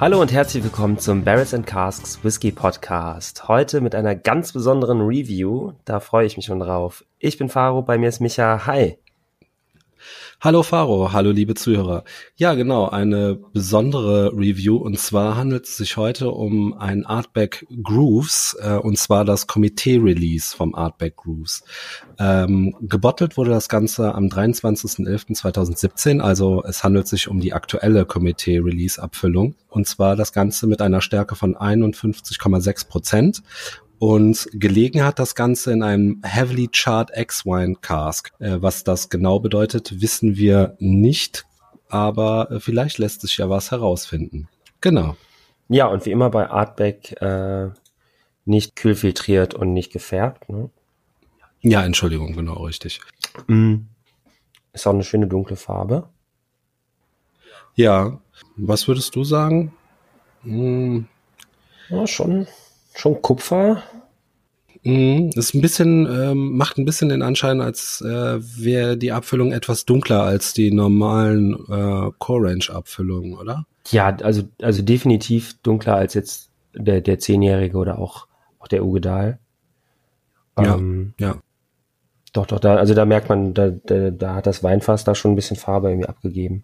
Hallo und herzlich willkommen zum Barrels and Casks Whisky Podcast. Heute mit einer ganz besonderen Review. Da freue ich mich schon drauf. Ich bin Faro, bei mir ist Micha. Hi. Hallo Faro, hallo liebe Zuhörer. Ja, genau, eine besondere Review und zwar handelt es sich heute um ein Artback Grooves äh, und zwar das Komitee-Release vom Artback Grooves. Ähm, gebottelt wurde das Ganze am 23.11.2017, also es handelt sich um die aktuelle Komitee-Release-Abfüllung und zwar das Ganze mit einer Stärke von 51,6 Prozent und gelegen hat das Ganze in einem Heavily Chart X-Wine Cask. Äh, was das genau bedeutet, wissen wir nicht, aber äh, vielleicht lässt sich ja was herausfinden. Genau. Ja, und wie immer bei Artback äh, nicht kühlfiltriert und nicht gefärbt. Ne? Ja, Entschuldigung, genau, richtig. Mm. Ist auch eine schöne dunkle Farbe. Ja, was würdest du sagen? Hm. Ja, schon schon Kupfer. Mhm, ist ein bisschen, ähm, macht ein bisschen den Anschein, als äh, wäre die Abfüllung etwas dunkler als die normalen äh, Core Range Abfüllungen, oder? Ja, also, also definitiv dunkler als jetzt der, der Zehnjährige oder auch, auch der Ugedal. Ähm, ja, ja. Doch, doch, da, also da merkt man, da, da, da hat das Weinfass da schon ein bisschen Farbe irgendwie abgegeben.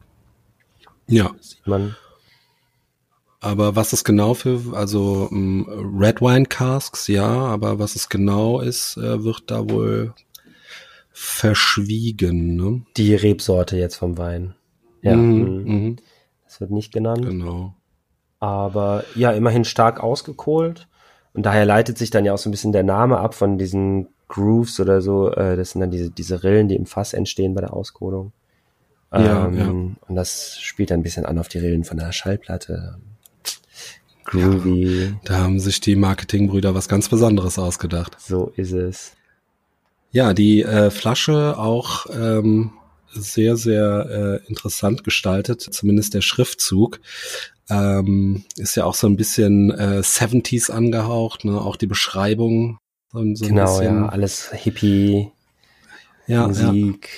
Ja. Das sieht man. Aber was es genau für, also um, Red Wine Casks, ja, aber was es genau ist, äh, wird da wohl verschwiegen. Ne? Die Rebsorte jetzt vom Wein. Ja, Mhm, mhm. das wird nicht genannt. Genau. Aber ja, immerhin stark ausgekohlt. Und daher leitet sich dann ja auch so ein bisschen der Name ab von diesen Grooves oder so. Äh, das sind dann diese, diese Rillen, die im Fass entstehen bei der Auskohlung. Ja, ähm, ja. Und das spielt dann ein bisschen an auf die Rillen von der Schallplatte. Groovy. Da haben sich die Marketingbrüder was ganz Besonderes ausgedacht. So ist es. Ja, die äh, Flasche auch ähm, sehr, sehr äh, interessant gestaltet, zumindest der Schriftzug. Ähm, ist ja auch so ein bisschen äh, 70s angehaucht, ne? auch die Beschreibung. So, so Genau, ja, alles Hippie, ja, ja, Musik.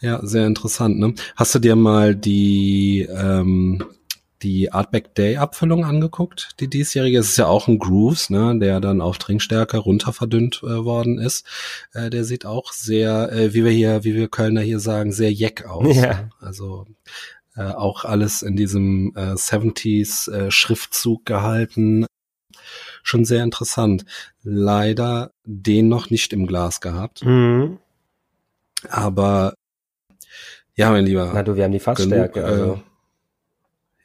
ja, sehr interessant. Ne? Hast du dir mal die ähm, die Artback Day Abfüllung angeguckt, die diesjährige. Es ist ja auch ein Grooves, ne, der dann auf Trinkstärke runter verdünnt äh, worden ist. Äh, der sieht auch sehr, äh, wie wir hier, wie wir Kölner hier sagen, sehr jeck aus. Ja. Ne? Also äh, auch alles in diesem äh, 70s äh, Schriftzug gehalten. Schon sehr interessant. Leider den noch nicht im Glas gehabt. Mhm. Aber ja, mein Lieber. Na du, wir haben die Fassstärke. genug, also.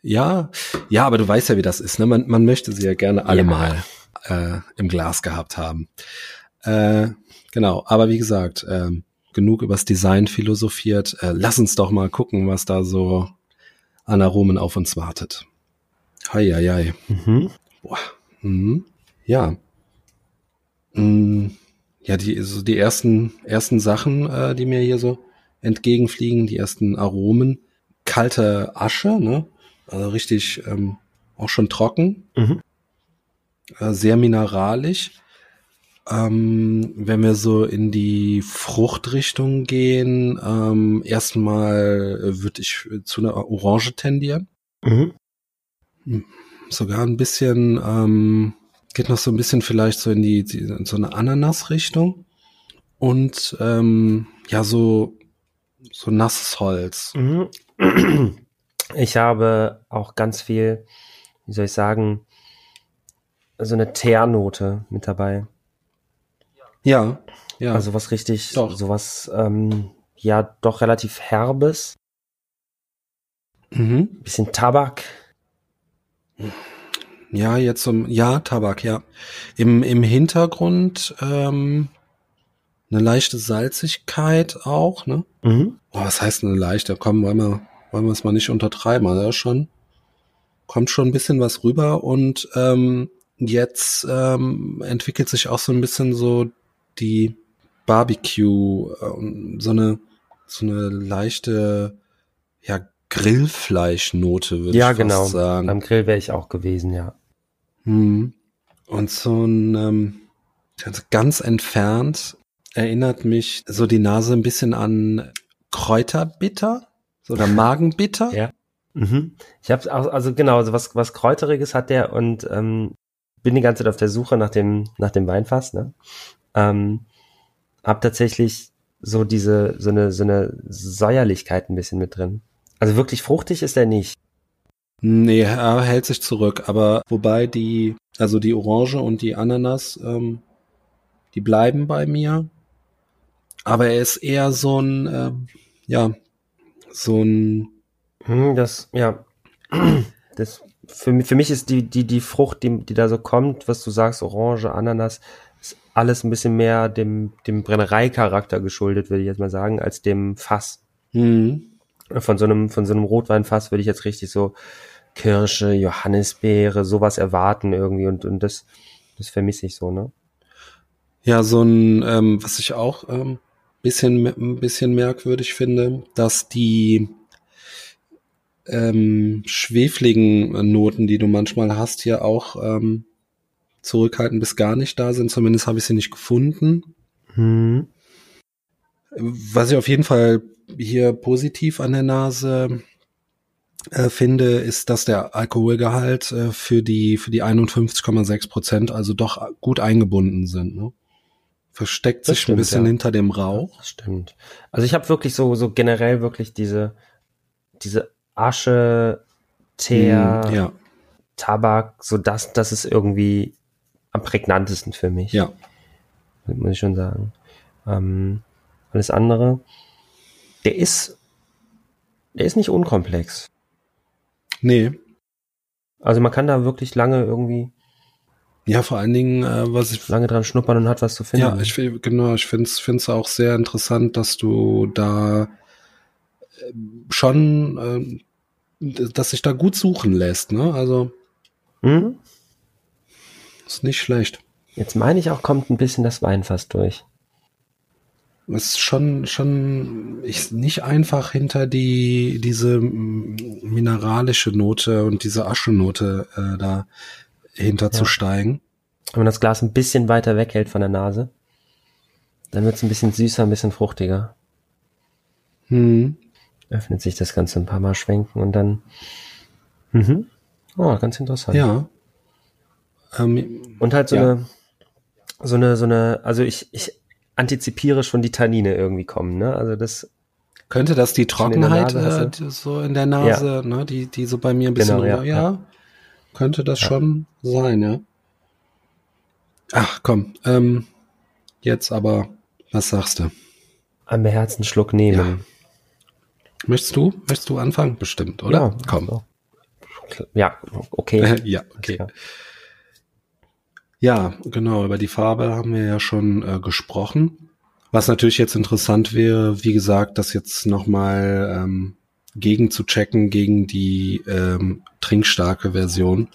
Äh, ja, ja, aber du weißt ja, wie das ist. Ne? Man, man möchte sie ja gerne alle Ja. mal äh, im Glas gehabt haben. Äh, genau, aber wie gesagt, ähm, genug übers Design philosophiert. Äh, lass uns doch mal gucken, was da so an Aromen auf uns wartet. Hei, hei, hei. Mhm. Boah. Mhm. Ja. Mm, ja, die, so die ersten, ersten Sachen, äh, die mir hier so entgegenfliegen, die ersten Aromen. Kalte Asche, ne? Also richtig ähm, auch schon trocken. Mhm. Äh, sehr mineralisch. Ähm, wenn wir so in die Fruchtrichtung gehen, ähm, erstmal würde ich zu einer Orange tendieren Mhm. sogar ein bisschen, ähm, geht noch so ein bisschen vielleicht so in die, die in so eine Ananas-Richtung. Und ähm, ja, so, so nasses Holz. Mhm. Ich habe auch ganz viel, wie soll ich sagen, so eine Teernote mit dabei. Ja, ja. Also was richtig, Doch. sowas, ähm, ja, doch relativ herbes, mhm. bisschen Tabak. Ja, jetzt zum, ja, Tabak, ja. Im, im Hintergrund ähm, eine leichte Salzigkeit auch, ne? Mhm. Oh, was heißt eine leichte? Komm, wollen wir, wollen wir es mal nicht untertreiben, also schon, kommt schon ein bisschen was rüber und ähm, jetzt ähm, entwickelt sich auch so ein bisschen so die, Barbecue, äh, so eine, so eine leichte, ja, Grillfleischnote, würde ja, ich genau. fast sagen. Am Grill wäre ich auch gewesen, ja. Hm. Und so ein ähm, ganz entfernt erinnert mich so die Nase ein bisschen an Kräuterbitter oder Magenbitter. Ja. Mhm. Ich habe auch, also genau, also was, was Kräuteriges hat der und ähm, bin die ganze Zeit auf der Suche nach dem, nach dem Weinfass, ne? Ähm, hab tatsächlich so diese, so eine, so eine Säuerlichkeit ein bisschen mit drin. Also wirklich fruchtig ist er nicht. Nee, er hält sich zurück, aber wobei die, also die Orange und die Ananas, ähm, die bleiben bei mir. Aber er ist eher so ein, ähm, ja, so ein, Hm, das, ja, das, für, mich- für mich ist die, die, die Frucht, die, die da so kommt, was du sagst, Orange, Ananas, ist alles ein bisschen mehr dem, dem Brennereicharakter geschuldet, würde ich jetzt mal sagen, als dem Fass. hm, Von so einem, von so einem Rotweinfass würde ich jetzt richtig so Kirsche, Johannisbeere, sowas erwarten irgendwie und, und das, das vermisse ich so, ne? ja, so ein, ähm, was ich auch ähm, bisschen, ein bisschen merkwürdig finde, dass die ähm, schwefligen Noten, die du manchmal hast, hier auch ähm, zurückhaltend bis gar nicht da sind. Zumindest habe ich sie nicht gefunden. Hm. Was ich auf jeden Fall hier positiv an der Nase äh, finde, ist, dass der Alkoholgehalt äh, für die für die 51,6 Prozent also doch gut eingebunden sind. Ne? Versteckt Das sich stimmt, ein bisschen ja. hinter dem Rauch. Das stimmt. Also ich habe wirklich so, so generell wirklich diese, diese Asche, Teer, Hm, ja, Tabak, so das, das ist irgendwie am prägnantesten für mich. ja. muss ich schon sagen. Ähm, alles andere, der ist, der ist nicht unkomplex. Nee. Also man kann da wirklich lange irgendwie, Ja, vor allen Dingen, äh, was ich lange dran schnuppern und hat was zu finden. Ja, ich genau, ich finde es auch sehr interessant, dass du da äh, schon, äh, dass sich da gut suchen lässt, ne? Also Hm? ist nicht schlecht. Jetzt meine ich auch, kommt ein bisschen das Weinfass durch. Ist schon, schon ist nicht einfach hinter die diese mm, mineralische Note und diese Aschenote äh, da hinter zu Ja. steigen. Wenn man das Glas ein bisschen weiter weghält von der Nase, dann wird es ein bisschen süßer, ein bisschen fruchtiger. Hm. Öffnet sich das Ganze ein paar Mal schwenken und dann. Mhm. Oh, ganz interessant. Ja. Ähm, Und halt so Ja. eine, so eine, so eine, also ich, ich antizipiere schon die Tannine irgendwie kommen, ne? Also das, Könnte das die Schon in Trockenheit Nase äh, so in der Nase, ne, die, die so bei mir ein bisschen Genau, ja, rüber, ja, könnte das Ja. schon sein, ja. Ach komm, ähm, jetzt aber, was sagst du? einen beherzten Schluck nehmen. Möchtest du? Möchtest du anfangen? Bestimmt, oder? Ja, komm. so. Ja, okay. ja, okay. Ja. Ja, genau, über die Farbe haben wir ja schon äh, gesprochen. Was natürlich jetzt interessant wäre, wie gesagt, das jetzt nochmal ähm, gegen zu checken gegen die ähm, trinkstarke Version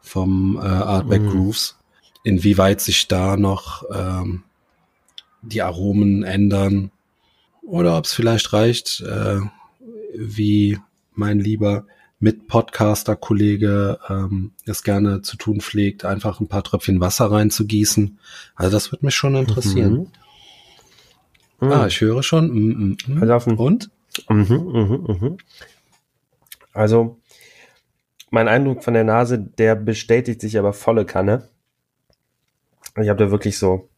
vom äh, Artback Mhm. Grooves. Inwieweit sich da noch ähm, die Aromen ändern oder ob es vielleicht reicht, äh, wie mein lieber Mit-Podcaster-Kollege ähm, es gerne zu tun pflegt, einfach ein paar Tröpfchen Wasser reinzugießen. Also das wird mich schon interessieren. Mhm. Ah, ich höre schon. Mm, mm, mm. Und? Mhm, mhm, mhm. Also, mein Eindruck von der Nase, der bestätigt sich aber volle Kanne. Ich habe da wirklich so,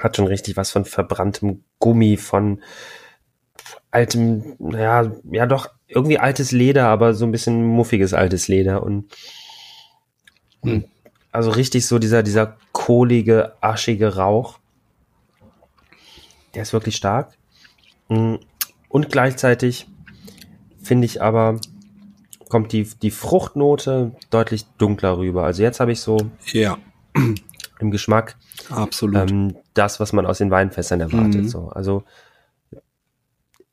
hat schon richtig was von verbranntem Gummi, von altem, naja, ja doch, irgendwie altes Leder, aber so ein bisschen muffiges altes Leder und, und also richtig so dieser, dieser kohlige, aschige Rauch. Der ist wirklich stark. Und gleichzeitig finde ich aber, kommt die, die Fruchtnote deutlich dunkler rüber. Also jetzt habe ich so Ja, im Geschmack absolut. ähm, das, was man aus den Weinfässern erwartet. Mhm. So. Also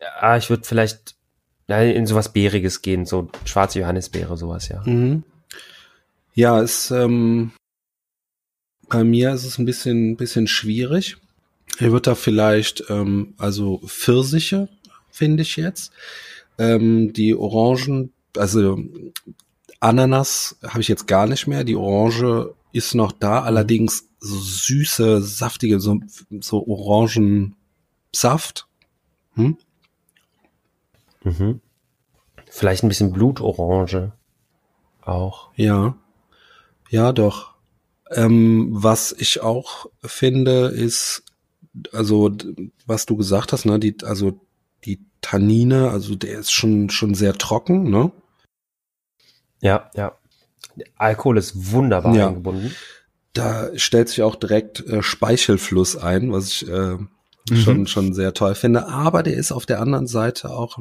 ja, ich würde vielleicht ja, in sowas Beeriges gehen, so schwarze Johannisbeere, sowas, ja. Mhm. Ja, es ähm, bei mir ist es ein bisschen bisschen schwierig. Hier wird da vielleicht, ähm, also Pfirsiche, finde ich jetzt. Ähm, die Orangen, also Ananas habe ich jetzt gar nicht mehr. Die Orange ist noch da, allerdings so süße, saftige, so, so Orangensaft. Hm? Mhm. Vielleicht ein bisschen Blutorange auch. Ja. Ja, doch. Ähm, was ich auch finde, ist, also, was du gesagt hast, ne, die, also die Tannine, also der ist schon, schon sehr trocken, ne? Ja, ja. Alkohol ist wunderbar Ja. eingebunden. Da stellt sich auch direkt äh, Speichelfluss ein, was ich äh, schon, schon sehr toll finde. Aber der ist auf der anderen Seite auch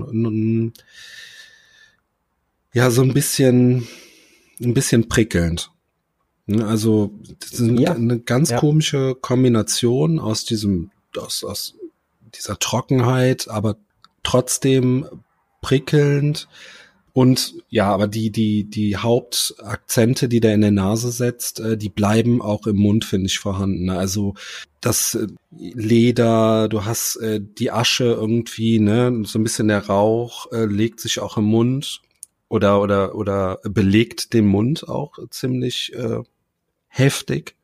ja so ein bisschen, ein bisschen prickelnd. Ne, Also das ist Ja. eine ganz Ja. komische Kombination aus diesem, aus, aus dieser Trockenheit, aber trotzdem prickelnd. Und ja, aber die, die, die Hauptakzente, die der in der Nase setzt, äh, die bleiben auch im Mund, finde ich, vorhanden. Also das äh, Leder, du hast äh, die Asche irgendwie, ne, so ein bisschen der Rauch legt sich auch im Mund oder oder oder belegt den Mund auch ziemlich äh, heftig,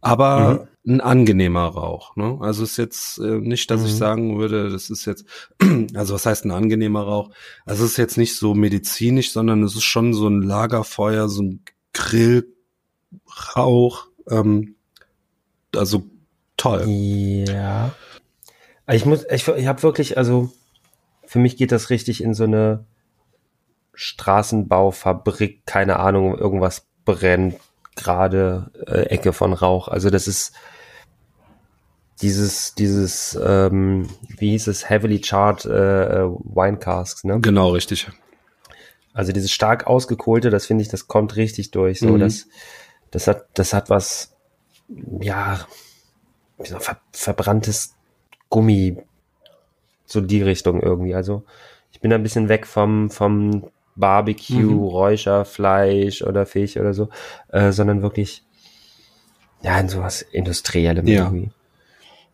aber ein angenehmer Rauch. Ne? Also ist jetzt äh, nicht, dass ich Mhm. sagen würde, das ist jetzt, also was heißt ein angenehmer Rauch? Also es ist jetzt nicht so medizinisch, sondern es ist schon so ein Lagerfeuer, so ein Grillrauch. Ähm, also toll. Ja. Ich muss, ich, ich habe wirklich, also für mich geht das richtig in so eine Straßenbaufabrik, keine Ahnung, irgendwas brennt gerade äh, Ecke von Rauch. Also das ist dieses, dieses, ähm, wie hieß es, heavily charred äh, äh, Wine Casks, ne? Genau, richtig. Also dieses stark ausgekohlte, das finde ich, das kommt richtig durch. So, Mhm. das, das hat, das hat was, ja, wie so ver, verbranntes Gummi, so die Richtung irgendwie. Also ich bin ein bisschen weg vom, vom Barbecue, Mhm. Räucherfleisch oder Fisch oder so, äh, sondern wirklich, ja, in sowas Industriellem Ja. irgendwie.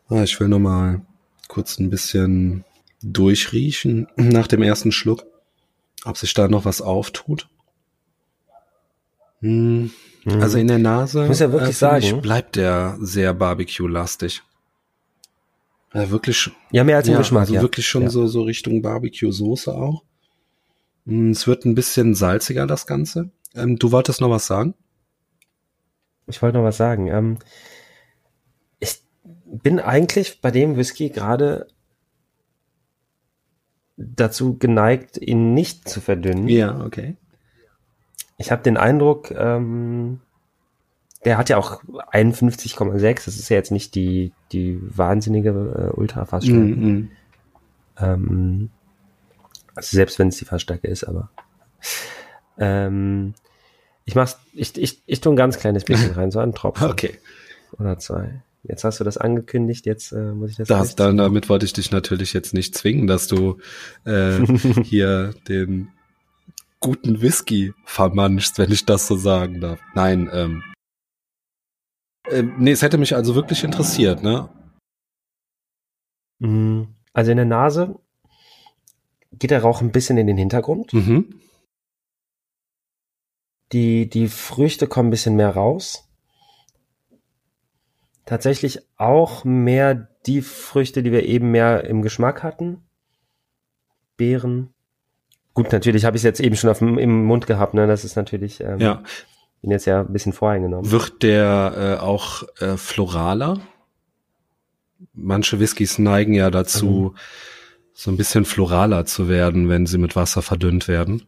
Ah, ich will noch mal kurz ein bisschen durchriechen nach dem ersten Schluck, ob sich da noch was auftut. Hm, Also in der Nase Ich muss ja wirklich finde sagen- bleibt der sehr Barbecue-lastig. Ja, wirklich, ja, mehr als im ja, Geschmack, also ja. wirklich schon ja. so, so Richtung Barbecue-Soße auch. Hm, Es wird ein bisschen salziger, das Ganze. Ähm, du wolltest noch was sagen? Ich wollte noch was sagen. Ähm, ich bin eigentlich bei dem Whisky gerade dazu geneigt, ihn nicht zu verdünnen. Ja, okay. Ich habe den Eindruck, ähm, der hat ja auch 51,6. Das ist ja jetzt nicht die, die wahnsinnige äh, Ultrafassstärke. Mhm. Ähm, also selbst wenn es die Fassstärke ist, aber ähm, ich mach's, ich, ich, ich tue ein ganz kleines bisschen rein, so einen Tropfen Okay. oder zwei. Jetzt hast du das angekündigt, jetzt äh, muss ich das. Das, dann, damit wollte ich dich natürlich jetzt nicht zwingen, dass du äh, hier den guten Whisky vermanschst, wenn ich das so sagen darf. Nein, ähm, äh, nee, es hätte mich also wirklich interessiert, ne? Mm, Also in der Nase geht der Rauch ein bisschen in den Hintergrund. Mhm. Die, die Früchte kommen ein bisschen mehr raus. Tatsächlich auch mehr die Früchte, die wir eben mehr im Geschmack hatten. Beeren. Gut, natürlich habe ich es jetzt eben schon auf dem, im Mund gehabt, ne? Das ist natürlich, ähm, Ja. bin jetzt ja ein bisschen voreingenommen. Wird der äh, auch äh, floraler? Manche Whiskys neigen ja dazu, so ein bisschen floraler zu werden, wenn sie mit Wasser verdünnt werden.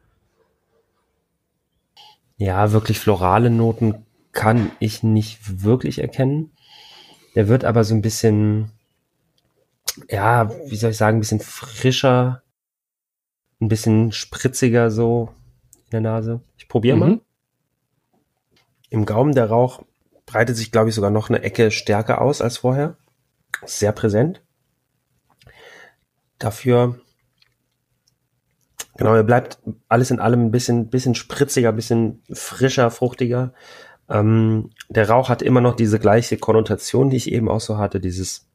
Ja, wirklich florale Noten kann ich nicht wirklich erkennen. Der wird aber so ein bisschen, ja, wie soll ich sagen, ein bisschen frischer, ein bisschen spritziger so in der Nase. Ich probiere mal. Mhm. Im Gaumen der Rauch breitet sich, glaube ich, sogar noch eine Ecke stärker aus als vorher. Sehr präsent. Dafür, genau, er bleibt alles in allem ein bisschen, bisschen spritziger, ein bisschen frischer, fruchtiger. Ähm, der Rauch hat immer noch diese gleiche Konnotation, die ich eben auch so hatte, dieses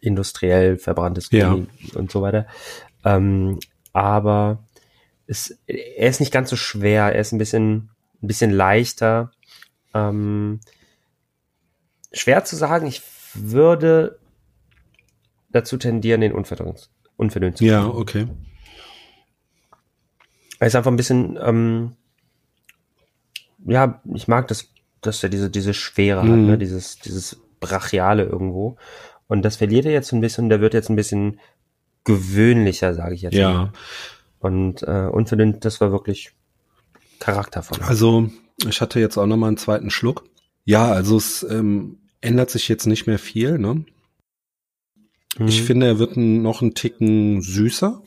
industriell verbranntes Gummi ja. und so weiter. Ähm, aber es, er ist nicht ganz so schwer, er ist ein bisschen, ein bisschen leichter. Ähm, schwer zu sagen, ich würde dazu tendieren, den unverdünnt, unverdünnt zu Ja, okay. Er ist einfach ein bisschen, ähm, ja, ich mag das, dass er diese, diese Schwere mhm. hat, ne? dieses, dieses Brachiale irgendwo. Und das verliert er jetzt ein bisschen, der wird jetzt ein bisschen gewöhnlicher, sage ich jetzt ja. mal. Und äh, unverdünnt, das war wirklich charaktervoll. Also, ich hatte jetzt auch noch mal einen zweiten Schluck. Ja, also es ähm, ändert sich jetzt nicht mehr viel, ne? Mhm. Ich finde, er wird noch einen Ticken süßer.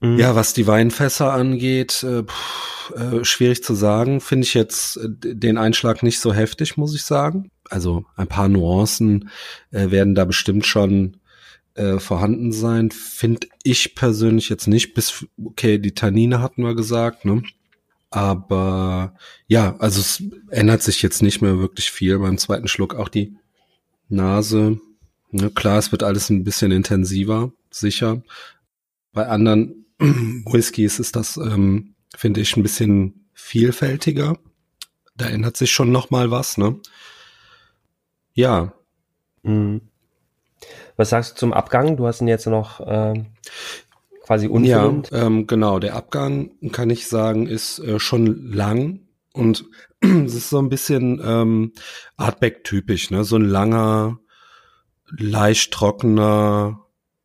Mhm. Ja, was die Weinfässer angeht, äh, pff, äh, schwierig zu sagen. Finde ich jetzt äh, den Einschlag nicht so heftig, muss ich sagen. Also ein paar Nuancen äh, werden da bestimmt schon äh, vorhanden sein. Finde ich persönlich jetzt nicht. Bis okay, die Tannine hatten wir gesagt, ne? Aber ja, also es ändert sich jetzt nicht mehr wirklich viel beim zweiten Schluck. Auch die Nase, ne, klar, es wird alles ein bisschen intensiver, sicher. Bei anderen Whiskys ist das, ähm, finde ich, ein bisschen vielfältiger. Da ändert sich schon noch mal was, ne? Ja. Mhm. Was sagst du zum Abgang? Du hast ihn jetzt noch äh, quasi unverdünnt. Ja, ähm, genau. Der Abgang, kann ich sagen, ist äh, schon lang und es ist so ein bisschen ähm, Artback-typisch, ne? So ein langer, leicht trockener,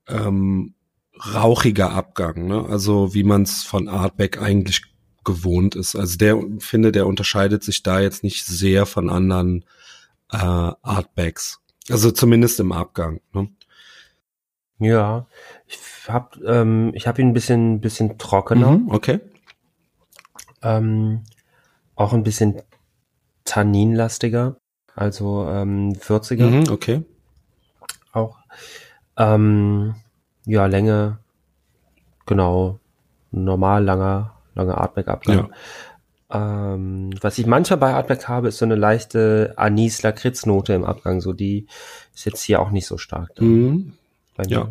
ähm, rauchiger Abgang, ne? Also wie man es von Artback eigentlich gewohnt ist. Also der finde, der unterscheidet sich da jetzt nicht sehr von anderen äh, Artbacks. Also zumindest im Abgang. Ne? Ja, ich hab, ähm, ich hab ihn ein bisschen, bisschen trockener. Mhm, okay. Ähm, auch ein bisschen tanninlastiger, also ähm, 40er. Mhm, okay. Auch. Ähm, ja, Länge, genau, normal langer, langer Artback-Abgang. Ja. Ähm, was ich manchmal bei Artback habe, ist so eine leichte Anis-Lakritz-Note im Abgang. So die ist jetzt hier auch nicht so stark. Mhm. Ja.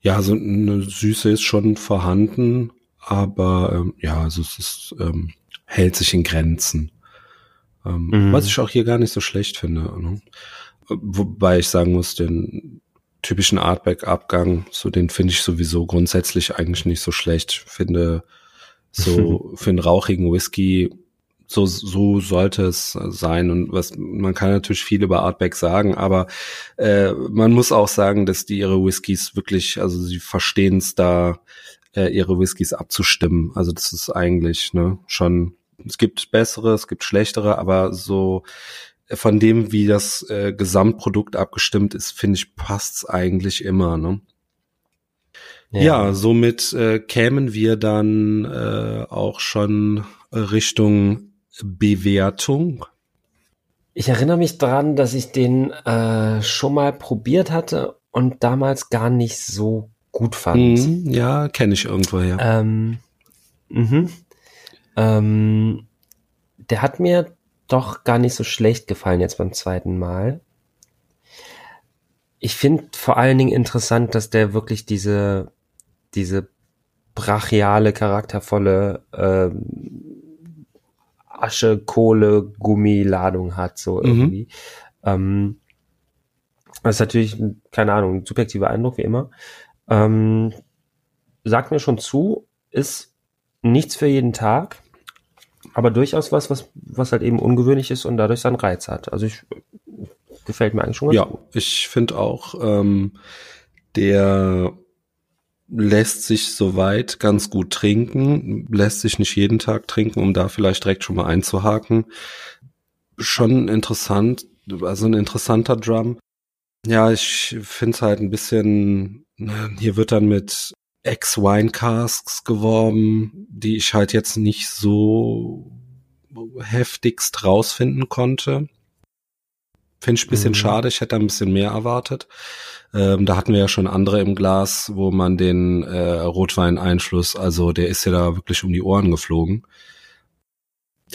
Ja, so eine Süße ist schon vorhanden, aber ähm, ja, also es ist, ähm, hält sich in Grenzen. Ähm, mhm. Was ich auch hier gar nicht so schlecht finde. Ne? Wobei ich sagen muss, den typischen Artback-Abgang, so den finde ich sowieso grundsätzlich eigentlich nicht so schlecht. Ich finde so für einen rauchigen Whisky so, so sollte es sein. Und was man kann natürlich viel über Artback sagen, aber äh, man muss auch sagen, dass die ihre Whiskys wirklich, also sie verstehen es da, äh, ihre Whiskys abzustimmen. Also das ist eigentlich ne, schon, es gibt bessere, es gibt schlechtere, aber so von dem, wie das äh, Gesamtprodukt abgestimmt ist, finde ich, passt's eigentlich immer. Ne? Ja. ja, somit äh, kämen wir dann äh, auch schon Richtung Bewertung. Ich erinnere mich dran, dass ich den äh, schon mal probiert hatte und damals gar nicht so gut fand. Mm, ja, kenne ich irgendwo her. Ähm, mhm. ähm, der hat mir doch gar nicht so schlecht gefallen jetzt beim zweiten Mal. Ich finde vor allen Dingen interessant, dass der wirklich diese, diese brachiale, charaktervolle ähm, Asche, Kohle, Gummiladung hat, so mhm. irgendwie. Mhm. Ähm, das ist natürlich, keine Ahnung, ein subjektiver Eindruck, wie immer. Ähm, sagt mir schon zu, ist nichts für jeden Tag, aber durchaus was, was, was halt eben ungewöhnlich ist und dadurch seinen Reiz hat. Also ich gefällt mir eigentlich schon ganz ja, gut. Ja, ich finde auch, ähm, der lässt sich soweit ganz gut trinken, lässt sich nicht jeden Tag trinken, um da vielleicht direkt schon mal einzuhaken. Schon interessant, also ein interessanter Drum. Ja, ich finde es halt ein bisschen, ne, hier wird dann mit Ex-Wine Casks geworben, die ich halt jetzt nicht so heftigst rausfinden konnte. Finde ich ein bisschen mhm. schade, ich hätte ein bisschen mehr erwartet. Ähm, da hatten wir ja schon andere im Glas, wo man den äh, Rotweineinfluss, also der ist ja da wirklich um die Ohren geflogen.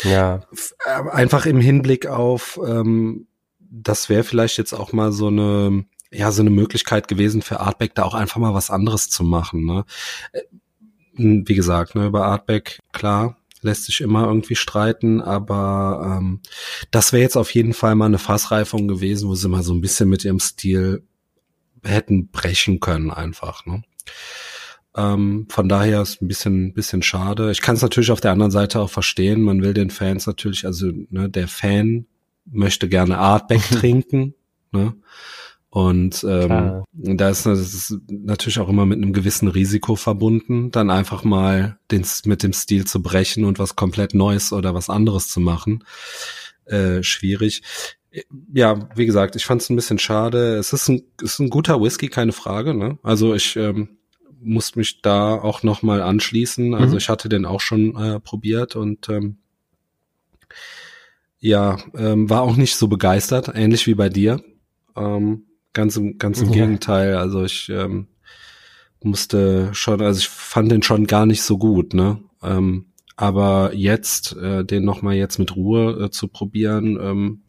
Ja. Äh, einfach im Hinblick auf, ähm, das wäre vielleicht jetzt auch mal so eine ja so eine Möglichkeit gewesen für Artback da auch einfach mal was anderes zu machen. Ne? Äh, wie gesagt, ne, über Artback, klar, lässt sich immer irgendwie streiten, aber ähm, das wäre jetzt auf jeden Fall mal eine Fassreifung gewesen, wo sie mal so ein bisschen mit ihrem Stil hätten brechen können einfach. Ne? Ähm, von daher ist ein bisschen, bisschen schade. Ich kann es natürlich auf der anderen Seite auch verstehen. Man will den Fans natürlich, also ne, der Fan möchte gerne Artback trinken. Ne? Und ähm, da ist das natürlich auch immer mit einem gewissen Risiko verbunden, dann einfach mal den, mit dem Stil zu brechen und was komplett Neues oder was anderes zu machen. Äh, schwierig. Ja, wie gesagt, ich fand es ein bisschen schade. Es ist ein, ist ein guter Whisky, keine Frage. Ne? Also ich ähm, muss mich da auch noch mal anschließen. Also mhm. ich hatte den auch schon äh, probiert und ähm, ja, ähm, war auch nicht so begeistert, ähnlich wie bei dir. Ähm, Ganz im, ganz im ja. Gegenteil. Also ich ähm, musste schon, also ich fand den schon gar nicht so gut, ne? Ähm, aber jetzt, äh, den nochmal jetzt mit Ruhe äh, zu probieren, ähm,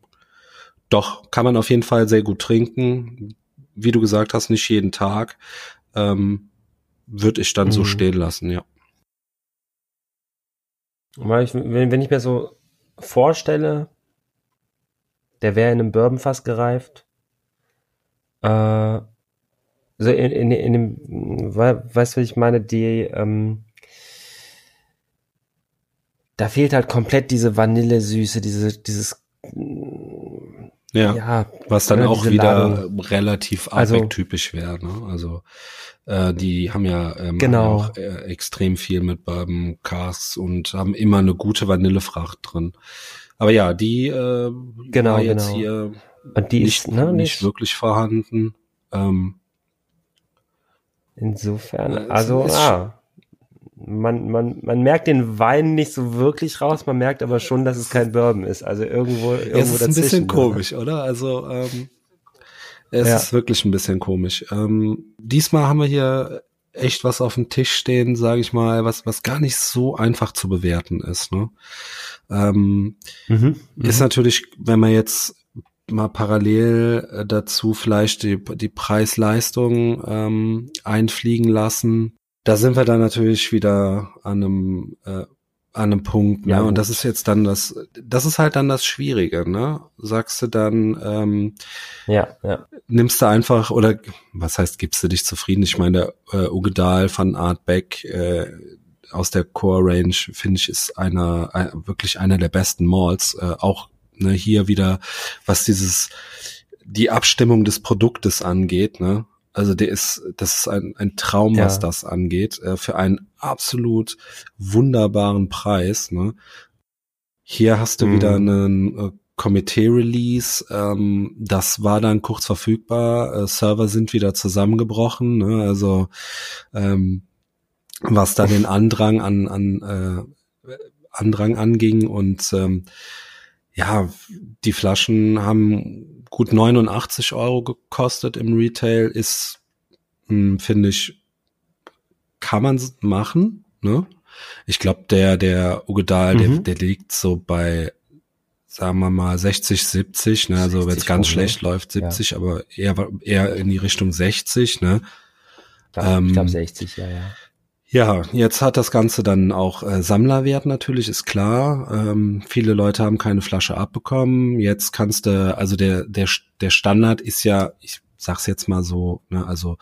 doch, kann man auf jeden Fall sehr gut trinken. Wie du gesagt hast, nicht jeden Tag. Ähm, Würde ich dann mhm. so stehen lassen, ja. Weil ich, wenn, wenn ich mir so vorstelle, der wäre in einem Bourbonfass gereift, äh, so in, in, in dem, weißt du, was ich meine, die, ähm, da fehlt halt komplett diese Vanillesüße, diese, dieses, ja, ja was dann auch wieder Ladung. relativ also, typisch wäre, ne? Also, äh, die haben ja ähm, genau. auch äh, extrem viel mit Bourbon Casks und haben immer eine gute Vanillefracht drin. Aber ja, die äh, genau, war jetzt genau. hier die nicht, ist ne, nicht, wirklich vorhanden. Ähm, Insofern, also ah, man, man, man merkt den Wein nicht so wirklich raus, man merkt aber schon, dass es kein Bourbon ist. Also irgendwo, irgendwo Es ist ein bisschen komisch, oder? Also ähm, es ja. ist wirklich ein bisschen komisch. Ähm, diesmal haben wir hier echt was auf dem Tisch stehen, sage ich mal, was was gar nicht so einfach zu bewerten ist. Ne? Ähm, mhm, ist mhm. natürlich, wenn man jetzt mal parallel äh, dazu vielleicht die, die Preis-Leistung ähm, einfliegen lassen. Da sind wir dann natürlich wieder an einem äh, an einem Punkt, ne? Ja, und das ist jetzt dann das, das ist halt dann das Schwierige, ne? Sagst du dann, ähm, ja, ja. nimmst du einfach, oder was heißt, gibst du dich zufrieden? Ich meine, der äh, Ugedal von Art Beck äh, aus der Core Range, finde ich, ist einer, ein, wirklich einer der besten Malls, äh, auch Ne, hier wieder, was dieses, die Abstimmung des Produktes angeht, ne? Also der ist, das ist ein, ein Traum, ja. was das angeht, äh, für einen absolut wunderbaren Preis. Ne? Hier hast du mhm. wieder einen äh, Komitee-Release, ähm, das war dann kurz verfügbar, äh, Server sind wieder zusammengebrochen, ne? also ähm, was da den Andrang an, an äh, Andrang anging und ähm, ja, die Flaschen haben gut 89 Euro gekostet im Retail, ist, hm, finde ich, kann man machen, ne? Ich glaube, der, der Ugedal, mhm. der, der liegt so bei, sagen wir mal, 60, 70, ne? Also wenn es ganz Euro. schlecht läuft, 70, ja. aber eher, eher in die Richtung 60, ne? Ja, ähm, ich glaube 60, ja, ja. Ja, jetzt hat das Ganze dann auch äh, Sammlerwert natürlich, ist klar. Ähm, viele Leute haben keine Flasche abbekommen. Jetzt kannst du, also der, der, der Standard ist ja, ich sag's jetzt mal so, ne, also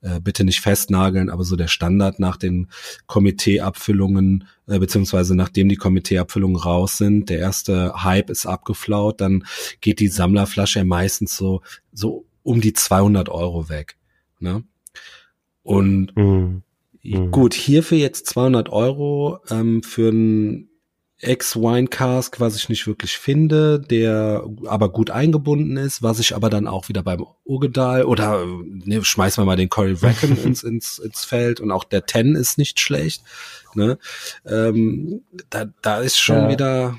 äh, bitte nicht festnageln, aber so der Standard nach den Komiteeabfüllungen, äh, beziehungsweise nachdem die Komiteeabfüllungen raus sind, der erste Hype ist abgeflaut, dann geht die Sammlerflasche meistens so, so um die 200 Euro weg. Ne? Und mhm Mhm. Gut, hierfür jetzt 200 Euro ähm, für ein Ex-Wine-Cask, was ich nicht wirklich finde, der aber gut eingebunden ist, was ich aber dann auch wieder beim Urgedal oder ne, schmeißen wir mal den Cory Bracken ins, ins, ins Feld und auch der Ten ist nicht schlecht. Ne? Ähm, da, da ist schon ja. wieder,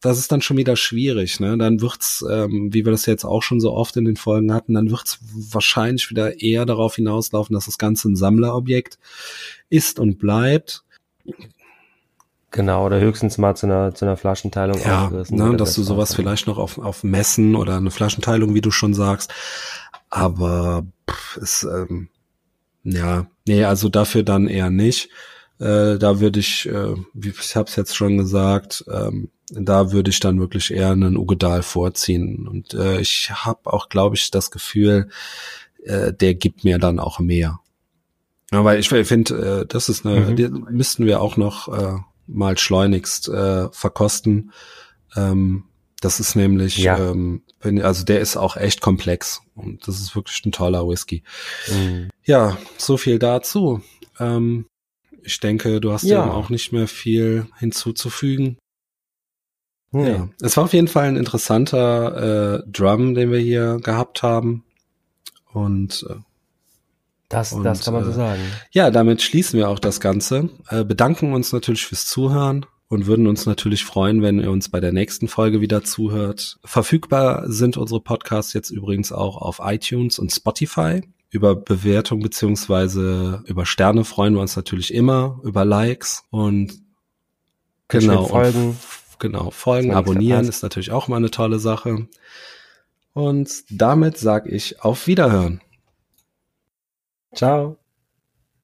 das ist dann schon wieder schwierig. Ne? Dann wird's, ähm, wie wir das jetzt auch schon so oft in den Folgen hatten, dann wird's wahrscheinlich wieder eher darauf hinauslaufen, dass das Ganze ein Sammlerobjekt ist und bleibt. Genau, oder höchstens mal zu einer, zu einer Flaschenteilung Ja, ne, dass du sowas war's vielleicht noch auf, auf Messen oder eine Flaschenteilung, wie du schon sagst. Aber pff, ist, ähm, ja, nee, also dafür dann eher nicht. Äh, da würde ich, äh, wie ich habe es jetzt schon gesagt, ähm, da würde ich dann wirklich eher einen Ugedal vorziehen. Und äh, ich habe auch, glaube ich, das Gefühl, äh, der gibt mir dann auch mehr. Ja, weil ich finde, äh, das ist eine, Mhm. müssten wir auch noch äh, mal schleunigst äh, verkosten. Ähm, das ist nämlich, Ja. ähm, also der ist auch echt komplex und das ist wirklich ein toller Whisky. Mhm. Ja, so viel dazu. Ähm, ich denke, du hast Ja. dem auch nicht mehr viel hinzuzufügen. Nee. Ja, es war auf jeden Fall ein interessanter äh, Drum, den wir hier gehabt haben. Und äh, Das, Und, das kann man so äh, sagen. ja, damit schließen wir auch das Ganze. Äh, bedanken uns natürlich fürs Zuhören und würden uns natürlich freuen, wenn ihr uns bei der nächsten Folge wieder zuhört. Verfügbar sind unsere Podcasts jetzt übrigens auch auf iTunes und Spotify. Über Bewertung beziehungsweise über Sterne freuen wir uns natürlich immer, über Likes und genau, und folgen. f- genau, folgen, abonnieren verpasst. ist natürlich auch mal eine tolle Sache. Und damit sage ich auf Wiederhören. Ciao.